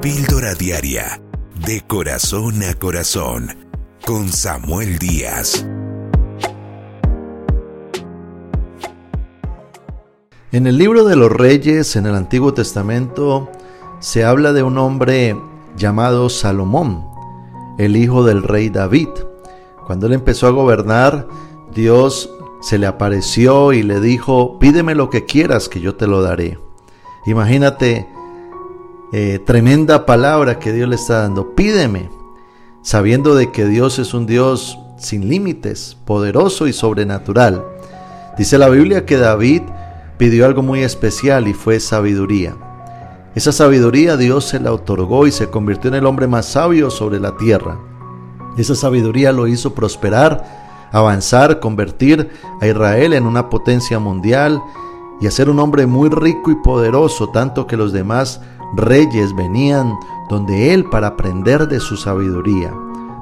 Píldora Diaria, de corazón a corazón, con Samuel Díaz. En el libro de los reyes, en el Antiguo Testamento, se habla de un hombre llamado Salomón, el hijo del rey David. Cuando él empezó a gobernar, Dios se le apareció y le dijo, pídeme lo que quieras que yo te lo daré. Imagínate, eh, tremenda palabra que Dios le está dando, pídeme, sabiendo de que Dios es un Dios sin límites, poderoso y sobrenatural. Dice la Biblia que David pidió algo muy especial y fue sabiduría. Esa sabiduría Dios se la otorgó y se convirtió en el hombre más sabio sobre la tierra. Esa sabiduría lo hizo prosperar, avanzar, convertir a Israel en una potencia mundial y hacer un hombre muy rico y poderoso, tanto que los demás reyes venían donde él para aprender de su sabiduría.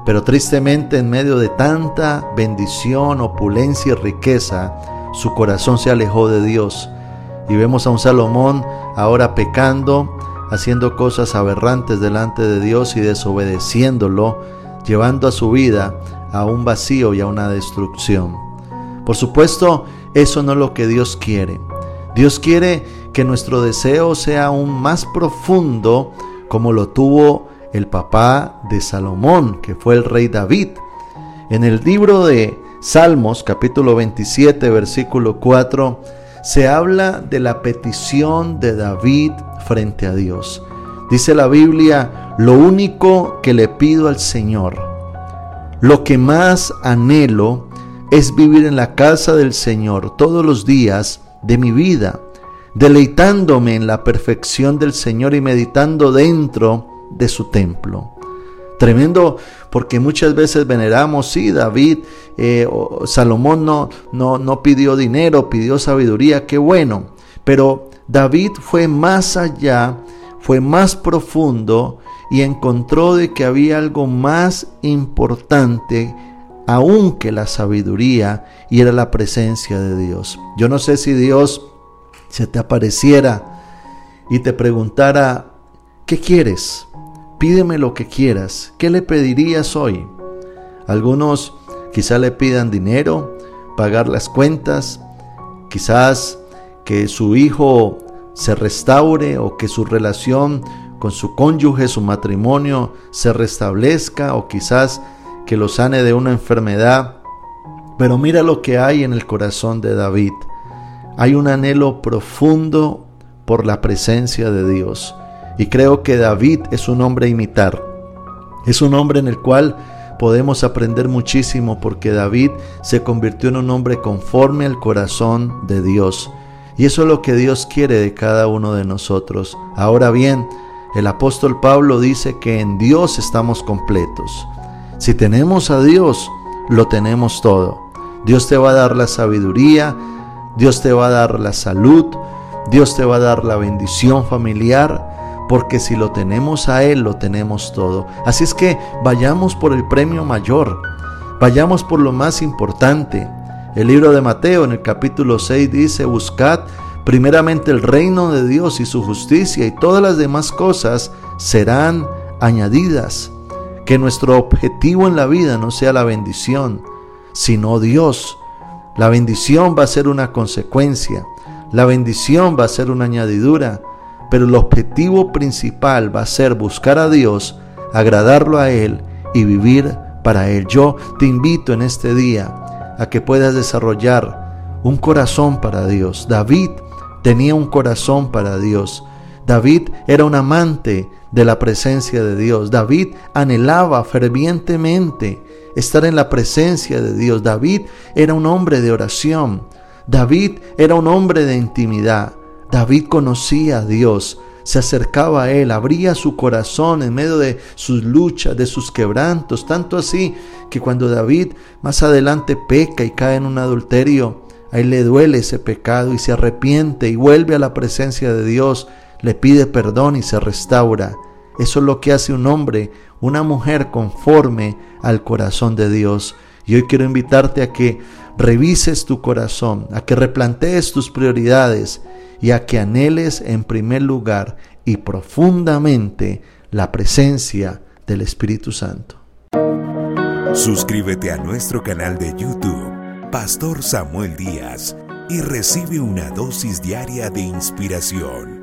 Pero tristemente en medio de tanta bendición, opulencia y riqueza, su corazón se alejó de Dios. Y vemos a un Salomón ahora pecando, haciendo cosas aberrantes delante de Dios y desobedeciéndolo, llevando a su vida a un vacío y a una destrucción. Por supuesto, eso no es lo que Dios quiere. Dios quiere que nuestro deseo sea aún más profundo como lo tuvo el papá de Salomón, que fue el rey David. En el libro de Salmos capítulo 27 versículo 4 se habla de la petición de David frente a Dios. Dice la Biblia, lo único que le pido al Señor, lo que más anhelo es vivir en la casa del Señor todos los días de mi vida, deleitándome en la perfección del Señor y meditando dentro de su templo. Tremendo porque muchas veces veneramos, sí, David, eh, Salomón no, no, no pidió dinero, pidió sabiduría, qué bueno, pero David fue más allá, fue más profundo y encontró de que había algo más importante aún que la sabiduría y era la presencia de Dios. Yo no sé si Dios se te apareciera y te preguntara, ¿qué quieres? Pídeme lo que quieras. ¿Qué le pedirías hoy? Algunos quizá le pidan dinero, pagar las cuentas, quizás que su hijo se restaure o que su relación con su cónyuge, su matrimonio se restablezca o quizás que lo sane de una enfermedad. Pero mira lo que hay en el corazón de David. Hay un anhelo profundo por la presencia de Dios. Y creo que David es un hombre a imitar. Es un hombre en el cual podemos aprender muchísimo porque David se convirtió en un hombre conforme al corazón de Dios. Y eso es lo que Dios quiere de cada uno de nosotros. Ahora bien, el apóstol Pablo dice que en Dios estamos completos. Si tenemos a Dios, lo tenemos todo. Dios te va a dar la sabiduría, Dios te va a dar la salud, Dios te va a dar la bendición familiar, porque si lo tenemos a Él, lo tenemos todo. Así es que vayamos por el premio mayor, vayamos por lo más importante. El libro de Mateo en el capítulo 6 dice, buscad primeramente el reino de Dios y su justicia y todas las demás cosas serán añadidas. Que nuestro objetivo en la vida no sea la bendición, sino Dios. La bendición va a ser una consecuencia, la bendición va a ser una añadidura pero el objetivo principal va a ser buscar a Dios, agradarlo a Él y vivir para Él. Yo te invito en este día a que puedas desarrollar un corazón para Dios. David tenía un corazón para Dios. David era un amante de la presencia de Dios. David anhelaba fervientemente estar en la presencia de Dios. David era un hombre de oración. David era un hombre de intimidad. David conocía a Dios, se acercaba a Él, abría su corazón en medio de sus luchas, de sus quebrantos, tanto así que cuando David más adelante peca y cae en un adulterio, a él le duele ese pecado y se arrepiente y vuelve a la presencia de Dios, le pide perdón y se restaura. Eso es lo que hace un hombre, una mujer conforme al corazón de Dios. Y hoy quiero invitarte a que revises tu corazón, a que replantees tus prioridades y a que anheles en primer lugar y profundamente la presencia del Espíritu Santo. Suscríbete a nuestro canal de YouTube, Pastor Samuel Díaz, y recibe una dosis diaria de inspiración.